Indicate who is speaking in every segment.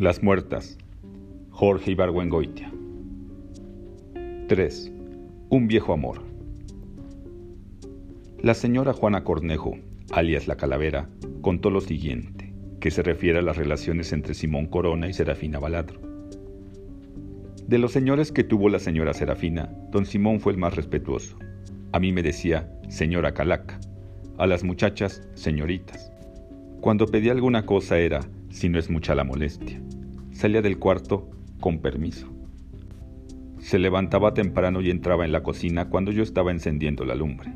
Speaker 1: Las muertas. Jorge Ibargüengoitia. 3. Un viejo amor. La señora Juana Cornejo, alias la Calavera, contó lo siguiente, que se refiere a las relaciones entre Simón Corona y Serafina Baladro. De los señores que tuvo la señora Serafina, don Simón fue el más respetuoso. A mí me decía señora Calaca, a las muchachas señoritas. Cuando pedía alguna cosa era, si no es mucha la molestia. Salía del cuarto con permiso. Se levantaba temprano y entraba en la cocina cuando yo estaba encendiendo la lumbre.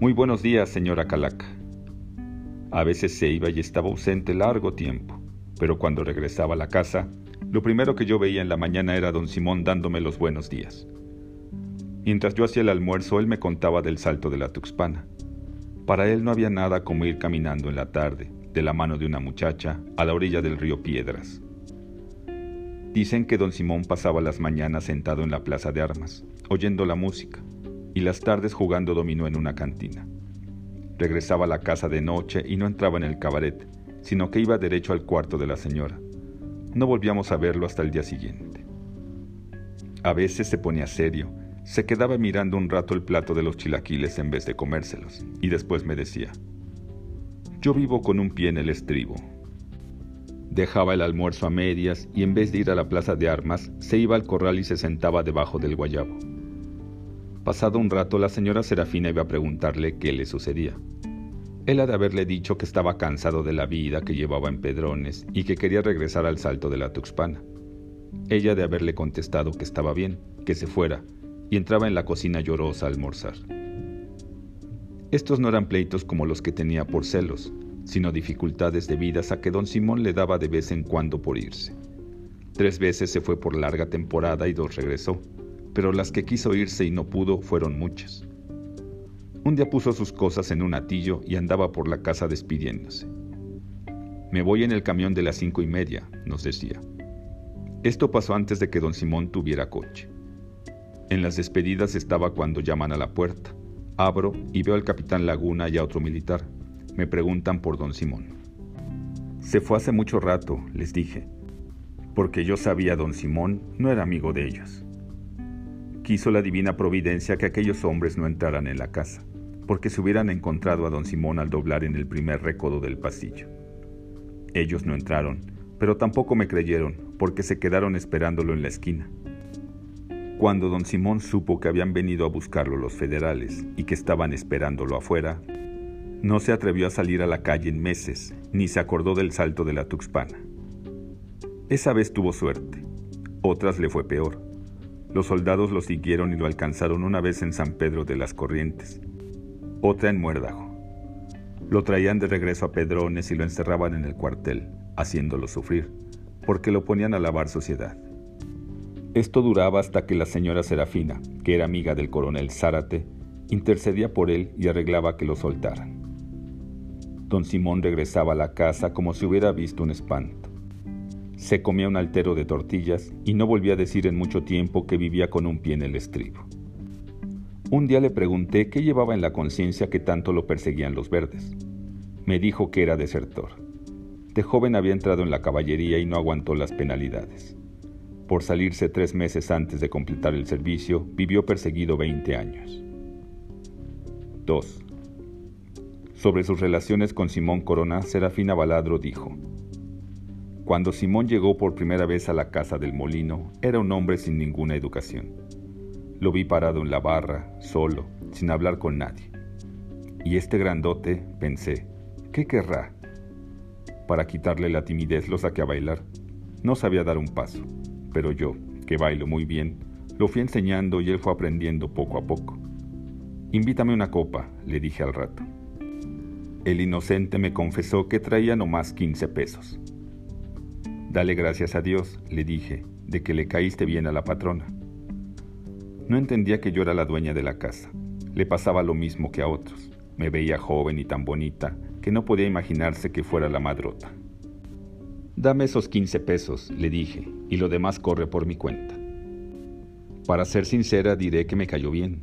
Speaker 1: Muy buenos días, señora Calaca. A veces se iba y estaba ausente largo tiempo, pero cuando regresaba a la casa, lo primero que yo veía en la mañana era don Simón dándome los buenos días. Mientras yo hacía el almuerzo, él me contaba del salto de la Tuxpana. Para él no había nada como ir caminando en la tarde, de la mano de una muchacha, a la orilla del río Piedras. Dicen que don Simón pasaba las mañanas sentado en la plaza de armas, oyendo la música, y las tardes jugando dominó en una cantina. Regresaba a la casa de noche y no entraba en el cabaret, sino que iba derecho al cuarto de la señora. No volvíamos a verlo hasta el día siguiente. A veces se ponía serio, se quedaba mirando un rato el plato de los chilaquiles en vez de comérselos, y después me decía, yo vivo con un pie en el estribo. Dejaba el almuerzo a medias y en vez de ir a la plaza de armas, se iba al corral y se sentaba debajo del guayabo. Pasado un rato, la señora Serafina iba a preguntarle qué le sucedía. Él ha de haberle dicho que estaba cansado de la vida que llevaba en Pedrones y que quería regresar al salto de la Tuxpana. Ella de haberle contestado que estaba bien, que se fuera, y entraba en la cocina llorosa a almorzar. Estos no eran pleitos como los que tenía por celos, sino dificultades debidas a que don Simón le daba de vez en cuando por irse. Tres veces se fue por larga temporada y dos regresó pero las que quiso irse y no pudo fueron muchas. Un día puso sus cosas en un atillo y andaba por la casa despidiéndose. Me voy en el camión de las cinco y media, nos decía. Esto pasó antes de que don Simón tuviera coche. En las despedidas estaba cuando llaman a la puerta. Abro y veo al capitán Laguna y a otro militar. Me preguntan por don Simón. Se fue hace mucho rato, les dije, porque yo sabía don Simón no era amigo de ellos. Quiso la divina providencia que aquellos hombres no entraran en la casa, porque se hubieran encontrado a don Simón al doblar en el primer recodo del pasillo. Ellos no entraron, pero tampoco me creyeron, porque se quedaron esperándolo en la esquina. Cuando don Simón supo que habían venido a buscarlo los federales y que estaban esperándolo afuera, no se atrevió a salir a la calle en meses, ni se acordó del salto de la Tuxpana. Esa vez tuvo suerte, otras le fue peor. Los soldados lo siguieron y lo alcanzaron una vez en San Pedro de las Corrientes, otra en Muérdago. Lo traían de regreso a Pedrones y lo encerraban en el cuartel, haciéndolo sufrir, porque lo ponían a lavar sociedad. Esto duraba hasta que la señora Serafina, que era amiga del coronel Zárate, intercedía por él y arreglaba que lo soltaran. Don Simón regresaba a la casa como si hubiera visto un espanto. Se comía un altero de tortillas y no volvía a decir en mucho tiempo que vivía con un pie en el estribo. Un día le pregunté qué llevaba en la conciencia que tanto lo perseguían los verdes. Me dijo que era desertor. De joven había entrado en la caballería y no aguantó las penalidades. Por salirse tres meses antes de completar el servicio, vivió perseguido 20 años. 2. Sobre sus relaciones con Simón Corona, Serafina Baladro dijo, cuando Simón llegó por primera vez a la casa del molino, era un hombre sin ninguna educación. Lo vi parado en la barra, solo, sin hablar con nadie. Y este grandote, pensé, ¿qué querrá? Para quitarle la timidez lo saqué a bailar. No sabía dar un paso, pero yo, que bailo muy bien, lo fui enseñando y él fue aprendiendo poco a poco. Invítame una copa, le dije al rato. El inocente me confesó que traía nomás 15 pesos. Dale gracias a Dios, le dije, de que le caíste bien a la patrona. No entendía que yo era la dueña de la casa. Le pasaba lo mismo que a otros. Me veía joven y tan bonita que no podía imaginarse que fuera la madrota. Dame esos 15 pesos, le dije, y lo demás corre por mi cuenta. Para ser sincera, diré que me cayó bien.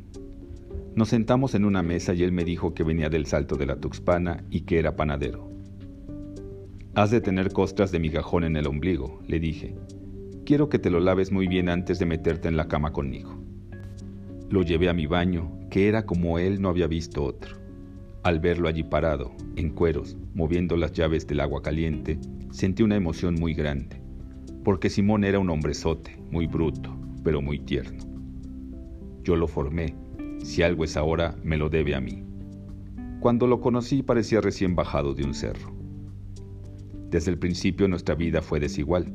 Speaker 1: Nos sentamos en una mesa y él me dijo que venía del salto de la Tuxpana y que era panadero. Has de tener costras de migajón en el ombligo, le dije. Quiero que te lo laves muy bien antes de meterte en la cama conmigo. Lo llevé a mi baño, que era como él no había visto otro. Al verlo allí parado, en cueros, moviendo las llaves del agua caliente, sentí una emoción muy grande, porque Simón era un hombrezote, muy bruto, pero muy tierno. Yo lo formé, si algo es ahora, me lo debe a mí. Cuando lo conocí parecía recién bajado de un cerro. Desde el principio nuestra vida fue desigual.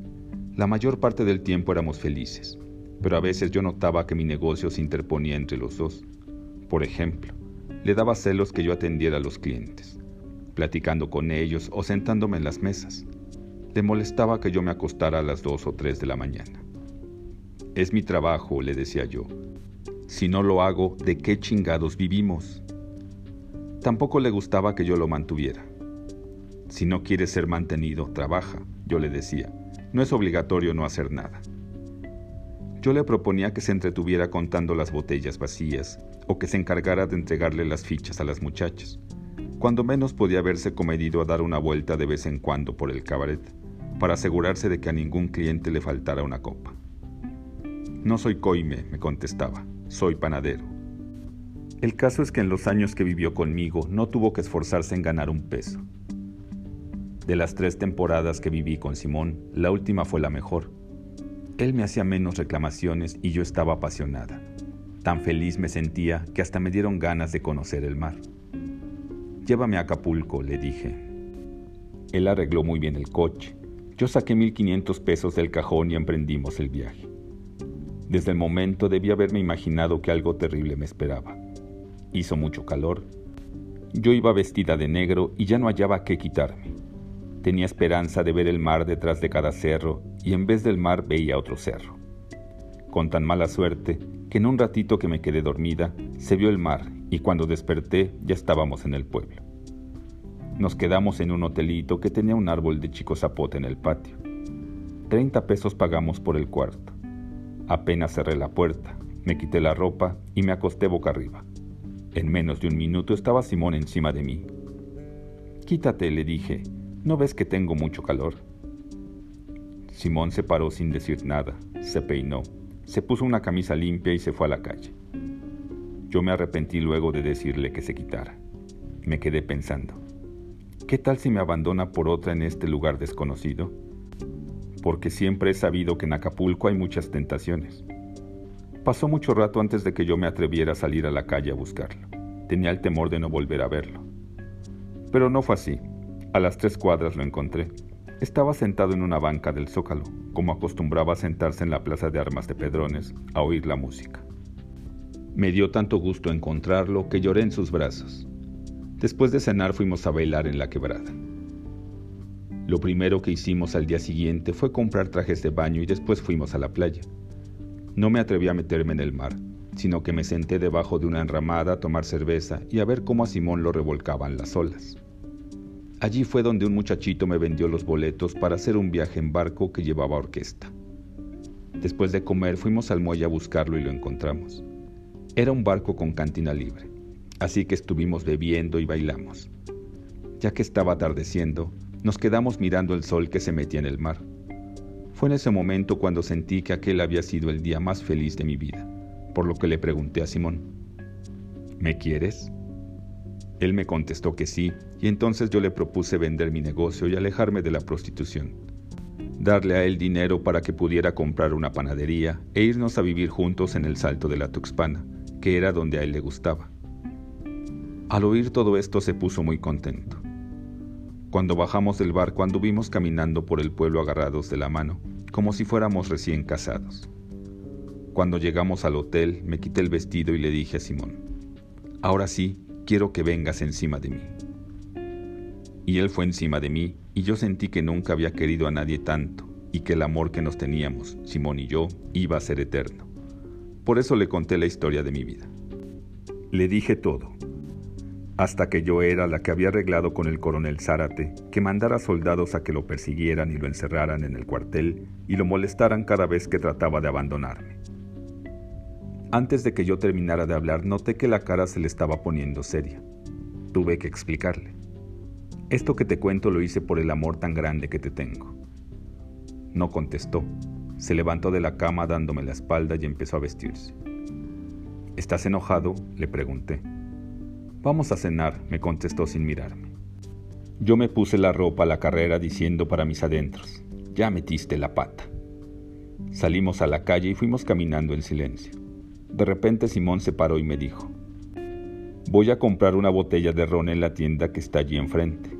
Speaker 1: La mayor parte del tiempo éramos felices, pero a veces yo notaba que mi negocio se interponía entre los dos. Por ejemplo, le daba celos que yo atendiera a los clientes, platicando con ellos o sentándome en las mesas. Le molestaba que yo me acostara a las dos o tres de la mañana. Es mi trabajo, le decía yo. Si no lo hago, ¿de qué chingados vivimos? Tampoco le gustaba que yo lo mantuviera. Si no quieres ser mantenido, trabaja, yo le decía. No es obligatorio no hacer nada. Yo le proponía que se entretuviera contando las botellas vacías o que se encargara de entregarle las fichas a las muchachas. Cuando menos podía haberse comedido a dar una vuelta de vez en cuando por el cabaret, para asegurarse de que a ningún cliente le faltara una copa. No soy coime, me contestaba, soy panadero. El caso es que en los años que vivió conmigo no tuvo que esforzarse en ganar un peso. De las tres temporadas que viví con Simón, la última fue la mejor. Él me hacía menos reclamaciones y yo estaba apasionada. Tan feliz me sentía que hasta me dieron ganas de conocer el mar. Llévame a Acapulco, le dije. Él arregló muy bien el coche. Yo saqué 1.500 pesos del cajón y emprendimos el viaje. Desde el momento debí haberme imaginado que algo terrible me esperaba. Hizo mucho calor. Yo iba vestida de negro y ya no hallaba qué quitarme. Tenía esperanza de ver el mar detrás de cada cerro y en vez del mar veía otro cerro. Con tan mala suerte que en un ratito que me quedé dormida se vio el mar y cuando desperté ya estábamos en el pueblo. Nos quedamos en un hotelito que tenía un árbol de chico zapote en el patio. Treinta pesos pagamos por el cuarto. Apenas cerré la puerta, me quité la ropa y me acosté boca arriba. En menos de un minuto estaba Simón encima de mí. Quítate, le dije, ¿no ves que tengo mucho calor? Simón se paró sin decir nada, se peinó, se puso una camisa limpia y se fue a la calle. Yo me arrepentí luego de decirle que se quitara. Me quedé pensando, ¿qué tal si me abandona por otra en este lugar desconocido? Porque siempre he sabido que en Acapulco hay muchas tentaciones. Pasó mucho rato antes de que yo me atreviera a salir a la calle a buscarlo. Tenía el temor de no volver a verlo. Pero no fue así. A las tres cuadras lo encontré. Estaba sentado en una banca del zócalo, como acostumbraba a sentarse en la plaza de armas de Pedrones a oír la música. Me dio tanto gusto encontrarlo que lloré en sus brazos. Después de cenar fuimos a bailar en la quebrada. Lo primero que hicimos al día siguiente fue comprar trajes de baño y después fuimos a la playa. No me atreví a meterme en el mar, sino que me senté debajo de una enramada a tomar cerveza y a ver cómo a Simón lo revolcaban las olas. Allí fue donde un muchachito me vendió los boletos para hacer un viaje en barco que llevaba orquesta. Después de comer fuimos al muelle a buscarlo y lo encontramos. Era un barco con cantina libre, así que estuvimos bebiendo y bailamos. Ya que estaba atardeciendo, nos quedamos mirando el sol que se metía en el mar. Fue en ese momento cuando sentí que aquel había sido el día más feliz de mi vida, por lo que le pregunté a Simón, ¿me quieres? Él me contestó que sí, y entonces yo le propuse vender mi negocio y alejarme de la prostitución. Darle a él dinero para que pudiera comprar una panadería e irnos a vivir juntos en el Salto de la Tuxpana, que era donde a él le gustaba. Al oír todo esto se puso muy contento. Cuando bajamos del barco anduvimos caminando por el pueblo agarrados de la mano, como si fuéramos recién casados. Cuando llegamos al hotel me quité el vestido y le dije a Simón, ahora sí, quiero que vengas encima de mí. Y él fue encima de mí y yo sentí que nunca había querido a nadie tanto y que el amor que nos teníamos, Simón y yo, iba a ser eterno. Por eso le conté la historia de mi vida. Le dije todo, hasta que yo era la que había arreglado con el coronel Zárate que mandara soldados a que lo persiguieran y lo encerraran en el cuartel y lo molestaran cada vez que trataba de abandonarme. Antes de que yo terminara de hablar, noté que la cara se le estaba poniendo seria. Tuve que explicarle. Esto que te cuento lo hice por el amor tan grande que te tengo. No contestó. Se levantó de la cama dándome la espalda y empezó a vestirse. ¿Estás enojado? le pregunté. Vamos a cenar, me contestó sin mirarme. Yo me puse la ropa a la carrera diciendo para mis adentros, ya metiste la pata. Salimos a la calle y fuimos caminando en silencio. De repente Simón se paró y me dijo, voy a comprar una botella de ron en la tienda que está allí enfrente.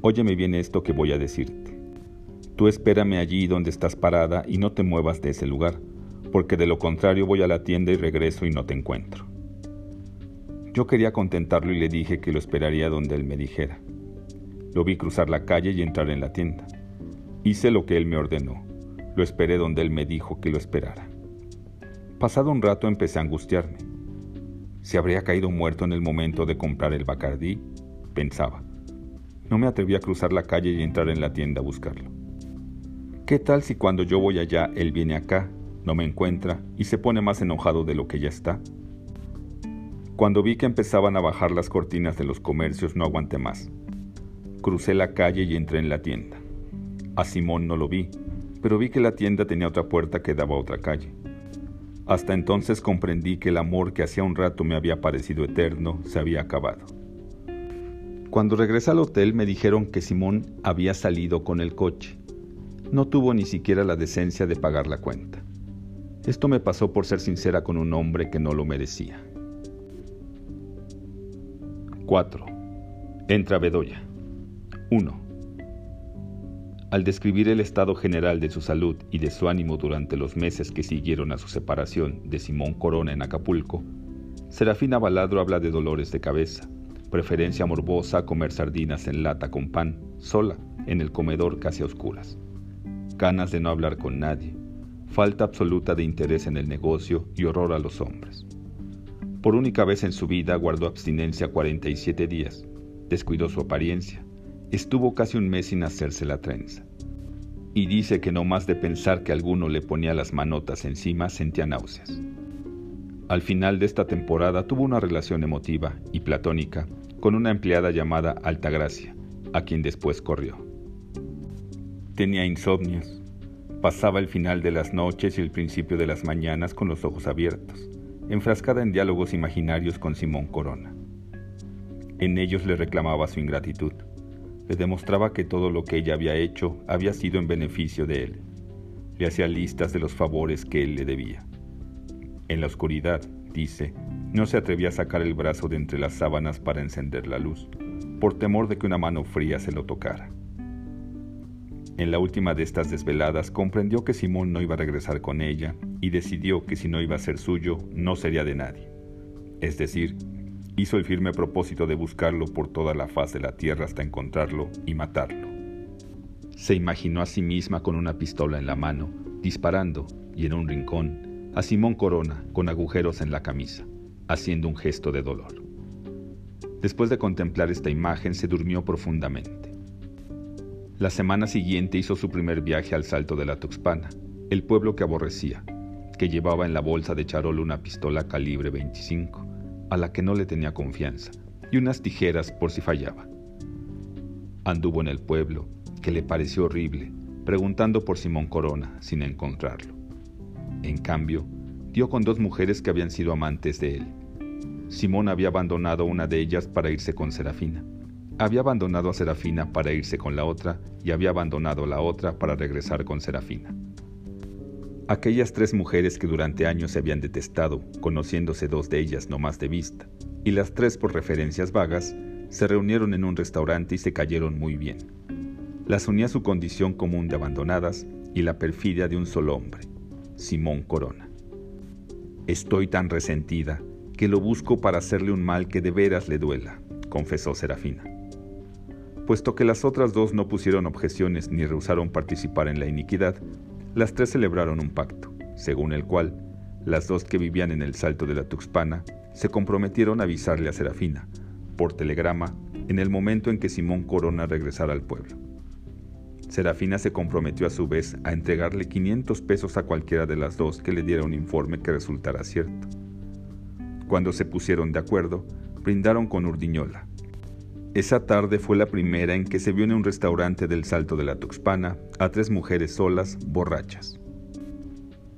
Speaker 1: Óyeme bien esto que voy a decirte. Tú espérame allí donde estás parada y no te muevas de ese lugar, porque de lo contrario voy a la tienda y regreso y no te encuentro. Yo quería contentarlo y le dije que lo esperaría donde él me dijera. Lo vi cruzar la calle y entrar en la tienda. Hice lo que él me ordenó. Lo esperé donde él me dijo que lo esperara. Pasado un rato empecé a angustiarme. ¿Se habría caído muerto en el momento de comprar el Bacardí? Pensaba. No me atreví a cruzar la calle y entrar en la tienda a buscarlo. ¿Qué tal si cuando yo voy allá él viene acá, no me encuentra y se pone más enojado de lo que ya está? Cuando vi que empezaban a bajar las cortinas de los comercios no aguanté más. Crucé la calle y entré en la tienda. A Simón no lo vi, pero vi que la tienda tenía otra puerta que daba a otra calle. Hasta entonces comprendí que el amor que hacía un rato me había parecido eterno se había acabado. Cuando regresé al hotel me dijeron que Simón había salido con el coche. No tuvo ni siquiera la decencia de pagar la cuenta. Esto me pasó por ser sincera con un hombre que no lo merecía. 4. Entra Bedoya. 1. Al describir el estado general de su salud y de su ánimo durante los meses que siguieron a su separación de Simón Corona en Acapulco, Serafina Baladro habla de dolores de cabeza, preferencia morbosa a comer sardinas en lata con pan, sola, en el comedor casi a oscuras, ganas de no hablar con nadie, falta absoluta de interés en el negocio y horror a los hombres. Por única vez en su vida guardó abstinencia 47 días, descuidó su apariencia, estuvo casi un mes sin hacerse la trenza. Y dice que no más de pensar que alguno le ponía las manotas encima sentía náuseas. Al final de esta temporada tuvo una relación emotiva y platónica con una empleada llamada Altagracia, a quien después corrió. Tenía insomnios, pasaba el final de las noches y el principio de las mañanas con los ojos abiertos enfrascada en diálogos imaginarios con Simón Corona. En ellos le reclamaba su ingratitud, le demostraba que todo lo que ella había hecho había sido en beneficio de él, le hacía listas de los favores que él le debía. En la oscuridad, dice, no se atrevía a sacar el brazo de entre las sábanas para encender la luz, por temor de que una mano fría se lo tocara. En la última de estas desveladas comprendió que Simón no iba a regresar con ella y decidió que si no iba a ser suyo, no sería de nadie. Es decir, hizo el firme propósito de buscarlo por toda la faz de la tierra hasta encontrarlo y matarlo. Se imaginó a sí misma con una pistola en la mano, disparando, y en un rincón, a Simón Corona con agujeros en la camisa, haciendo un gesto de dolor. Después de contemplar esta imagen, se durmió profundamente. La semana siguiente hizo su primer viaje al Salto de la Tuxpana, el pueblo que aborrecía, que llevaba en la bolsa de Charol una pistola calibre 25, a la que no le tenía confianza, y unas tijeras por si fallaba. Anduvo en el pueblo, que le pareció horrible, preguntando por Simón Corona sin encontrarlo. En cambio, dio con dos mujeres que habían sido amantes de él. Simón había abandonado una de ellas para irse con Serafina había abandonado a Serafina para irse con la otra y había abandonado a la otra para regresar con Serafina. Aquellas tres mujeres que durante años se habían detestado, conociéndose dos de ellas no más de vista, y las tres por referencias vagas, se reunieron en un restaurante y se cayeron muy bien. Las unía su condición común de abandonadas y la perfidia de un solo hombre, Simón Corona. Estoy tan resentida que lo busco para hacerle un mal que de veras le duela, confesó Serafina. Puesto que las otras dos no pusieron objeciones ni rehusaron participar en la iniquidad, las tres celebraron un pacto, según el cual las dos que vivían en el Salto de la Tuxpana se comprometieron a avisarle a Serafina, por telegrama, en el momento en que Simón Corona regresara al pueblo. Serafina se comprometió a su vez a entregarle 500 pesos a cualquiera de las dos que le diera un informe que resultara cierto. Cuando se pusieron de acuerdo, brindaron con Urdiñola, Esa tarde fue la primera en que se vio en un restaurante del Salto de la Tuxpana a tres mujeres solas, borrachas.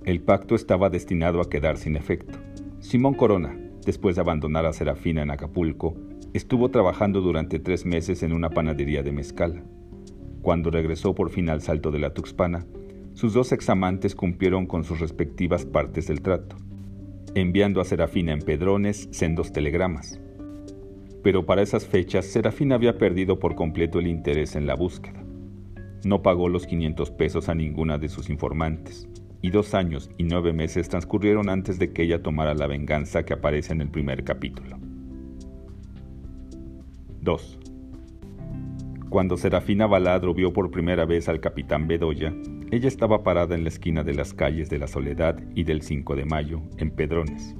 Speaker 1: El pacto estaba destinado a quedar sin efecto. Simón Corona, después de abandonar a Serafina en Acapulco, estuvo trabajando durante tres meses en una panadería de mezcala. Cuando regresó por fin al Salto de la Tuxpana, sus dos examantes cumplieron con sus respectivas partes del trato, enviando a Serafina en Pedrones sendos telegramas pero para esas fechas Serafín había perdido por completo el interés en la búsqueda. No pagó los 500 pesos a ninguna de sus informantes, y dos años y nueve meses transcurrieron antes de que ella tomara la venganza que aparece en el primer capítulo. 2. Cuando Serafina Baladro vio por primera vez al capitán Bedoya, ella estaba parada en la esquina de las calles de la Soledad y del 5 de Mayo, en Pedrones.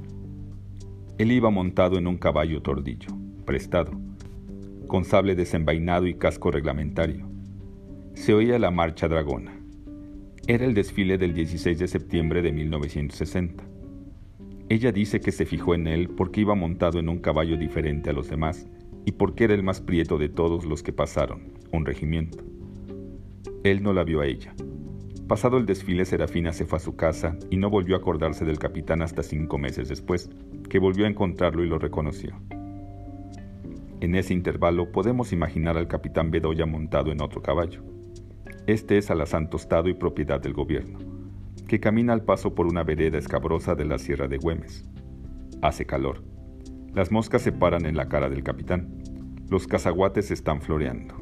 Speaker 1: Él iba montado en un caballo tordillo prestado, con sable desenvainado y casco reglamentario. Se oía la marcha dragona. Era el desfile del 16 de septiembre de 1960. Ella dice que se fijó en él porque iba montado en un caballo diferente a los demás y porque era el más prieto de todos los que pasaron, un regimiento. Él no la vio a ella. Pasado el desfile, Serafina se fue a su casa y no volvió a acordarse del capitán hasta cinco meses después, que volvió a encontrarlo y lo reconoció. En ese intervalo podemos imaginar al capitán Bedoya montado en otro caballo. Este es alazán tostado y propiedad del gobierno, que camina al paso por una vereda escabrosa de la Sierra de Güemes. Hace calor. Las moscas se paran en la cara del capitán. Los cazaguates están floreando.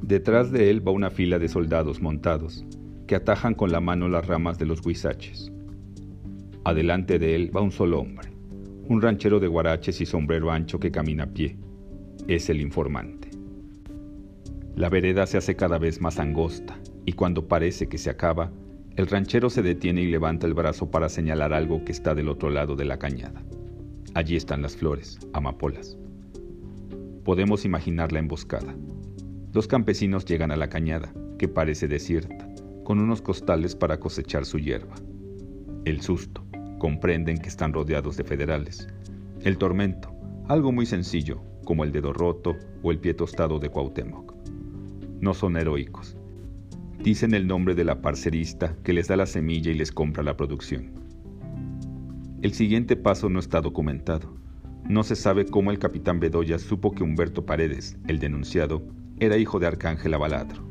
Speaker 1: Detrás de él va una fila de soldados montados, que atajan con la mano las ramas de los huizaches. Adelante de él va un solo hombre un ranchero de guaraches y sombrero ancho que camina a pie. Es el informante. La vereda se hace cada vez más angosta y cuando parece que se acaba, el ranchero se detiene y levanta el brazo para señalar algo que está del otro lado de la cañada. Allí están las flores, amapolas. Podemos imaginar la emboscada. Dos campesinos llegan a la cañada, que parece desierta, con unos costales para cosechar su hierba. El susto, comprenden que están rodeados de federales. El tormento, algo muy sencillo, como el dedo roto o el pie tostado de Cuauhtémoc. No son heroicos. Dicen el nombre de la parcerista que les da la semilla y les compra la producción. El siguiente paso no está documentado. No se sabe cómo el capitán Bedoya supo que Humberto Paredes, el denunciado, era hijo de Arcángel Baladro,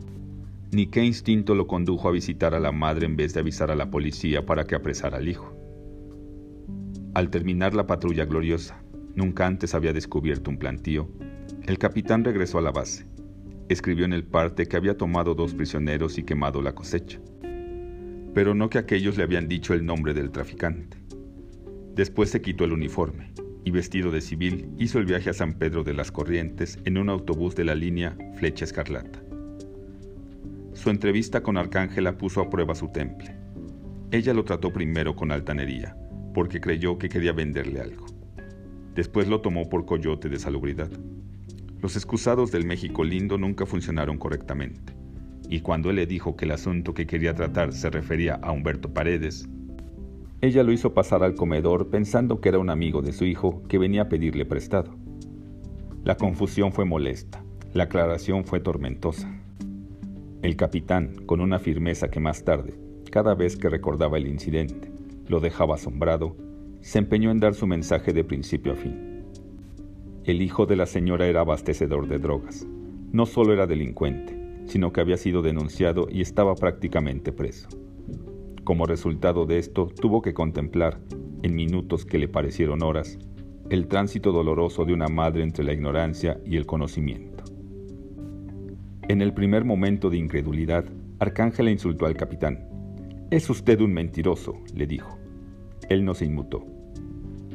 Speaker 1: ni qué instinto lo condujo a visitar a la madre en vez de avisar a la policía para que apresara al hijo. Al terminar la patrulla gloriosa, nunca antes había descubierto un plantío, el capitán regresó a la base. Escribió en el parte que había tomado dos prisioneros y quemado la cosecha, pero no que aquellos le habían dicho el nombre del traficante. Después se quitó el uniforme y vestido de civil hizo el viaje a San Pedro de las Corrientes en un autobús de la línea Flecha Escarlata. Su entrevista con Arcángela puso a prueba su temple. Ella lo trató primero con altanería, porque creyó que quería venderle algo. Después lo tomó por coyote de salubridad. Los excusados del México lindo nunca funcionaron correctamente, y cuando él le dijo que el asunto que quería tratar se refería a Humberto Paredes, ella lo hizo pasar al comedor pensando que era un amigo de su hijo que venía a pedirle prestado. La confusión fue molesta, la aclaración fue tormentosa. El capitán, con una firmeza que más tarde, cada vez que recordaba el incidente, lo dejaba asombrado, se empeñó en dar su mensaje de principio a fin. El hijo de la señora era abastecedor de drogas. No solo era delincuente, sino que había sido denunciado y estaba prácticamente preso. Como resultado de esto, tuvo que contemplar, en minutos que le parecieron horas, el tránsito doloroso de una madre entre la ignorancia y el conocimiento. En el primer momento de incredulidad, Arcángela insultó al capitán. Es usted un mentiroso, le dijo. Él no se inmutó.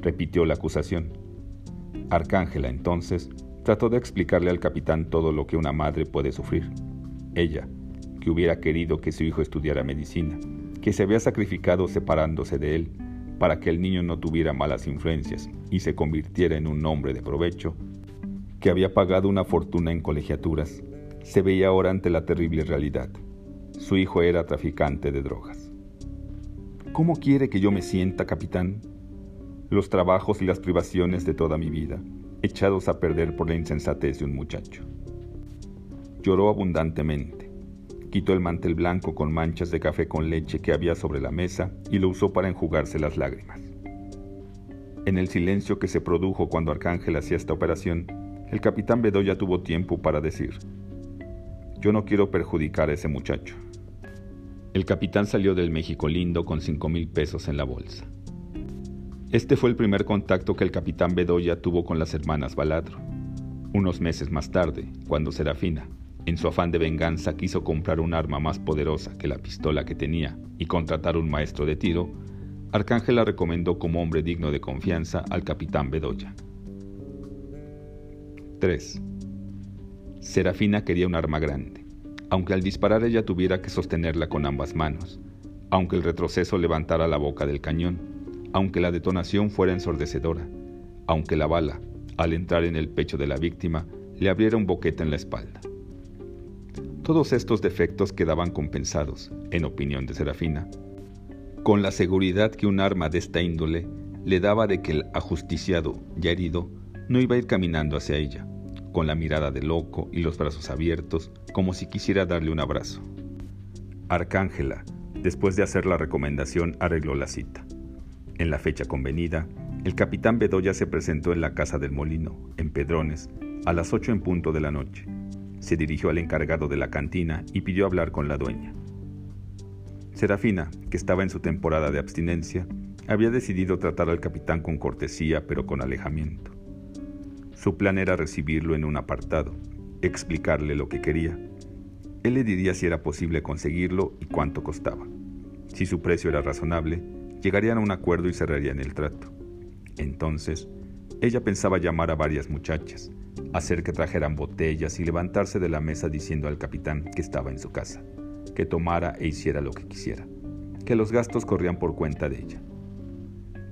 Speaker 1: Repitió la acusación. Arcángela entonces trató de explicarle al capitán todo lo que una madre puede sufrir. Ella, que hubiera querido que su hijo estudiara medicina, que se había sacrificado separándose de él para que el niño no tuviera malas influencias y se convirtiera en un hombre de provecho, que había pagado una fortuna en colegiaturas, se veía ahora ante la terrible realidad. Su hijo era traficante de drogas. ¿Cómo quiere que yo me sienta, capitán? Los trabajos y las privaciones de toda mi vida, echados a perder por la insensatez de un muchacho. Lloró abundantemente. Quitó el mantel blanco con manchas de café con leche que había sobre la mesa y lo usó para enjugarse las lágrimas. En el silencio que se produjo cuando Arcángel hacía esta operación, el capitán Bedoya tuvo tiempo para decir, yo no quiero perjudicar a ese muchacho. El capitán salió del México lindo con cinco mil pesos en la bolsa. Este fue el primer contacto que el capitán Bedoya tuvo con las hermanas Baladro. Unos meses más tarde, cuando Serafina, en su afán de venganza, quiso comprar un arma más poderosa que la pistola que tenía y contratar un maestro de tiro, Arcángel la recomendó como hombre digno de confianza al capitán Bedoya. 3. Serafina quería un arma grande, aunque al disparar ella tuviera que sostenerla con ambas manos, aunque el retroceso levantara la boca del cañón aunque la detonación fuera ensordecedora, aunque la bala, al entrar en el pecho de la víctima, le abriera un boquete en la espalda. Todos estos defectos quedaban compensados, en opinión de Serafina, con la seguridad que un arma de esta índole le daba de que el ajusticiado, ya herido, no iba a ir caminando hacia ella, con la mirada de loco y los brazos abiertos, como si quisiera darle un abrazo. Arcángela, después de hacer la recomendación, arregló la cita. En la fecha convenida, el capitán Bedoya se presentó en la casa del molino, en Pedrones, a las ocho en punto de la noche. Se dirigió al encargado de la cantina y pidió hablar con la dueña. Serafina, que estaba en su temporada de abstinencia, había decidido tratar al capitán con cortesía pero con alejamiento. Su plan era recibirlo en un apartado, explicarle lo que quería. Él le diría si era posible conseguirlo y cuánto costaba. Si su precio era razonable, llegarían a un acuerdo y cerrarían el trato. Entonces, ella pensaba llamar a varias muchachas, hacer que trajeran botellas y levantarse de la mesa diciendo al capitán que estaba en su casa, que tomara e hiciera lo que quisiera, que los gastos corrían por cuenta de ella.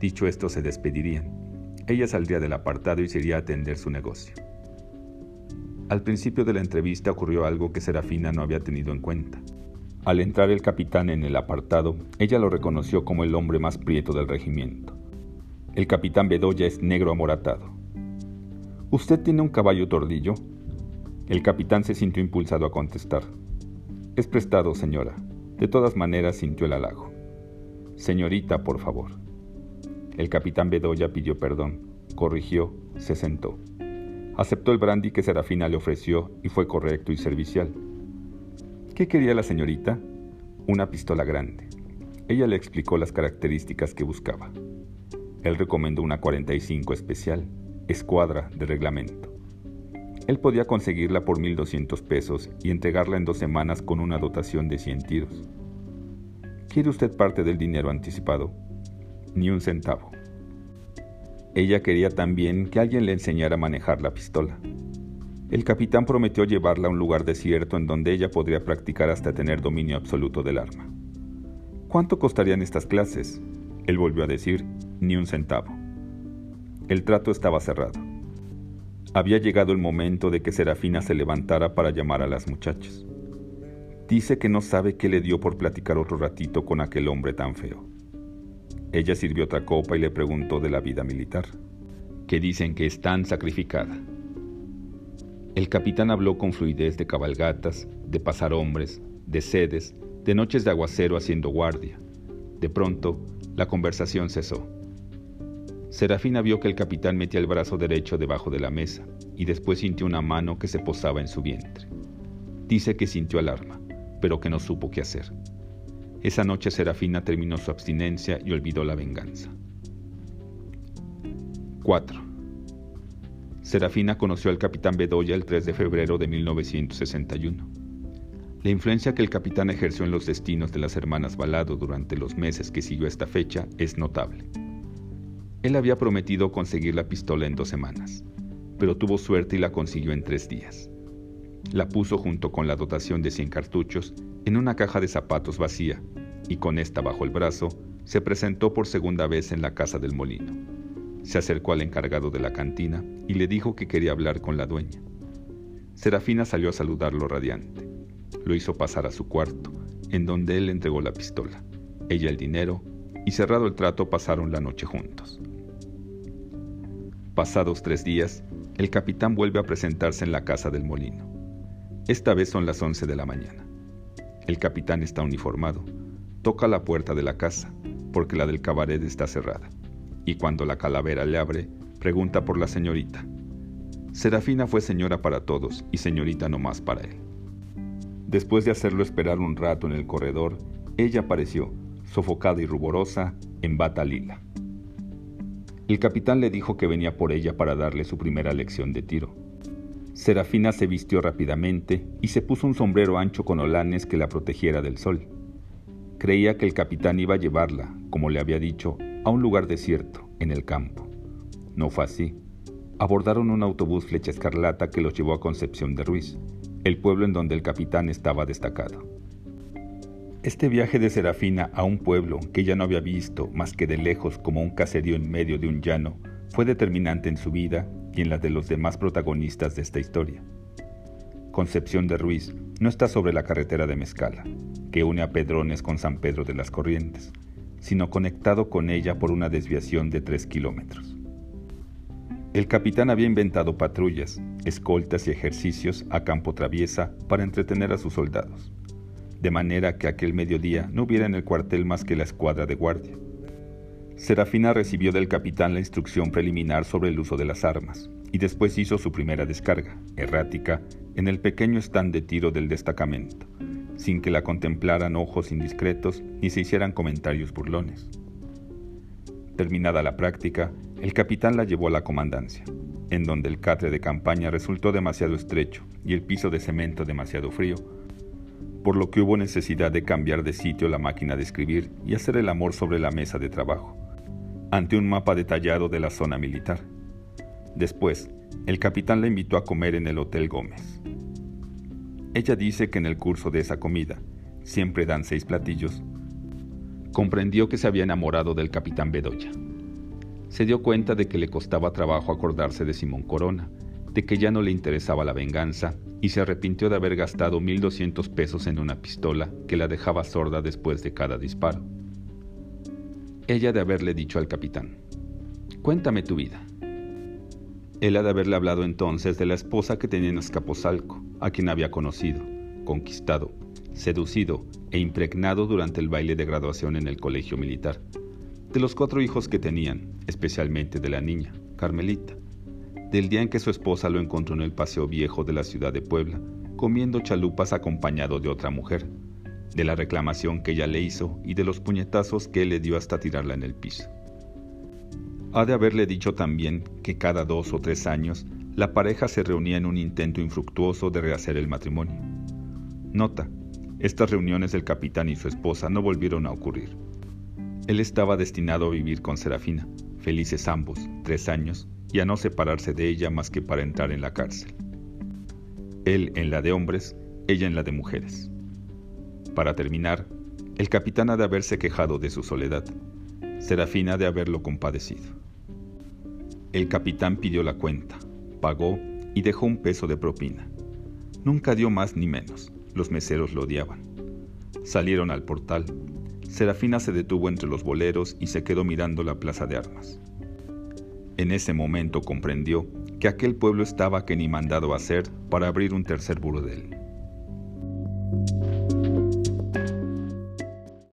Speaker 1: Dicho esto, se despedirían. Ella saldría del apartado y se iría a atender su negocio. Al principio de la entrevista ocurrió algo que Serafina no había tenido en cuenta. Al entrar el capitán en el apartado, ella lo reconoció como el hombre más prieto del regimiento. El capitán Bedoya es negro amoratado. ¿Usted tiene un caballo tordillo? El capitán se sintió impulsado a contestar. Es prestado, señora. De todas maneras sintió el halago. Señorita, por favor. El capitán Bedoya pidió perdón, corrigió, se sentó. Aceptó el brandy que Serafina le ofreció y fue correcto y servicial. ¿Qué quería la señorita? Una pistola grande. Ella le explicó las características que buscaba. Él recomendó una 45 especial, escuadra de reglamento. Él podía conseguirla por 1.200 pesos y entregarla en dos semanas con una dotación de 100 tiros. ¿Quiere usted parte del dinero anticipado? Ni un centavo. Ella quería también que alguien le enseñara a manejar la pistola. El capitán prometió llevarla a un lugar desierto en donde ella podría practicar hasta tener dominio absoluto del arma. ¿Cuánto costarían estas clases? Él volvió a decir, ni un centavo. El trato estaba cerrado. Había llegado el momento de que Serafina se levantara para llamar a las muchachas. Dice que no sabe qué le dio por platicar otro ratito con aquel hombre tan feo. Ella sirvió otra copa y le preguntó de la vida militar, que dicen que es tan sacrificada. El capitán habló con fluidez de cabalgatas, de pasar hombres, de sedes, de noches de aguacero haciendo guardia. De pronto, la conversación cesó. Serafina vio que el capitán metía el brazo derecho debajo de la mesa y después sintió una mano que se posaba en su vientre. Dice que sintió alarma, pero que no supo qué hacer. Esa noche Serafina terminó su abstinencia y olvidó la venganza. 4. Serafina conoció al capitán Bedoya el 3 de febrero de 1961. La influencia que el capitán ejerció en los destinos de las hermanas Balado durante los meses que siguió esta fecha es notable. Él había prometido conseguir la pistola en dos semanas, pero tuvo suerte y la consiguió en tres días. La puso junto con la dotación de 100 cartuchos en una caja de zapatos vacía y con esta bajo el brazo se presentó por segunda vez en la casa del molino. Se acercó al encargado de la cantina y le dijo que quería hablar con la dueña. Serafina salió a saludarlo radiante. Lo hizo pasar a su cuarto, en donde él entregó la pistola, ella el dinero, y cerrado el trato pasaron la noche juntos. Pasados tres días, el capitán vuelve a presentarse en la casa del molino. Esta vez son las 11 de la mañana. El capitán está uniformado. Toca la puerta de la casa, porque la del cabaret está cerrada. Y cuando la calavera le abre, pregunta por la señorita. Serafina fue señora para todos y señorita no más para él. Después de hacerlo esperar un rato en el corredor, ella apareció, sofocada y ruborosa, en bata lila. El capitán le dijo que venía por ella para darle su primera lección de tiro. Serafina se vistió rápidamente y se puso un sombrero ancho con holanes que la protegiera del sol. Creía que el capitán iba a llevarla, como le había dicho, a un lugar desierto, en el campo. No fue así. Abordaron un autobús flecha escarlata que los llevó a Concepción de Ruiz, el pueblo en donde el capitán estaba destacado. Este viaje de Serafina a un pueblo que ella no había visto más que de lejos como un caserío en medio de un llano fue determinante en su vida y en la de los demás protagonistas de esta historia. Concepción de Ruiz no está sobre la carretera de Mezcala, que une a Pedrones con San Pedro de las Corrientes, sino conectado con ella por una desviación de tres kilómetros. El capitán había inventado patrullas, escoltas y ejercicios a campo traviesa para entretener a sus soldados de manera que aquel mediodía no hubiera en el cuartel más que la escuadra de guardia. Serafina recibió del capitán la instrucción preliminar sobre el uso de las armas y después hizo su primera descarga, errática, en el pequeño stand de tiro del destacamento, sin que la contemplaran ojos indiscretos ni se hicieran comentarios burlones. Terminada la práctica, el capitán la llevó a la comandancia, en donde el catre de campaña resultó demasiado estrecho y el piso de cemento demasiado frío por lo que hubo necesidad de cambiar de sitio la máquina de escribir y hacer el amor sobre la mesa de trabajo, ante un mapa detallado de la zona militar. Después, el capitán la invitó a comer en el Hotel Gómez. Ella dice que en el curso de esa comida, siempre dan seis platillos, comprendió que se había enamorado del capitán Bedoya. Se dio cuenta de que le costaba trabajo acordarse de Simón Corona, de que ya no le interesaba la venganza y se arrepintió de haber gastado 1.200 pesos en una pistola que la dejaba sorda después de cada disparo. Ella de haberle dicho al capitán, cuéntame tu vida. Él ha de haberle hablado entonces de la esposa que tenía en Escaposalco, a quien había conocido, conquistado, seducido e impregnado durante el baile de graduación en el colegio militar, de los cuatro hijos que tenían, especialmente de la niña, Carmelita, del día en que su esposa lo encontró en el paseo viejo de la ciudad de Puebla, comiendo chalupas acompañado de otra mujer, de la reclamación que ella le hizo y de los puñetazos que él le dio hasta tirarla en el piso. Ha de haberle dicho también que cada dos o tres años la pareja se reunía en un intento infructuoso de rehacer el matrimonio. Nota, estas reuniones del capitán y su esposa no volvieron a ocurrir. Él estaba destinado a vivir con Serafina, felices ambos, tres años, y a no separarse de ella más que para entrar en la cárcel. Él en la de hombres, ella en la de mujeres. Para terminar, el capitán ha de haberse quejado de su soledad, Serafina de haberlo compadecido. El capitán pidió la cuenta, pagó y dejó un peso de propina. Nunca dio más ni menos, los meseros lo odiaban. Salieron al portal. Serafina se detuvo entre los boleros y se quedó mirando la plaza de armas. En ese momento comprendió que aquel pueblo estaba que ni mandado a hacer para abrir un tercer burdel.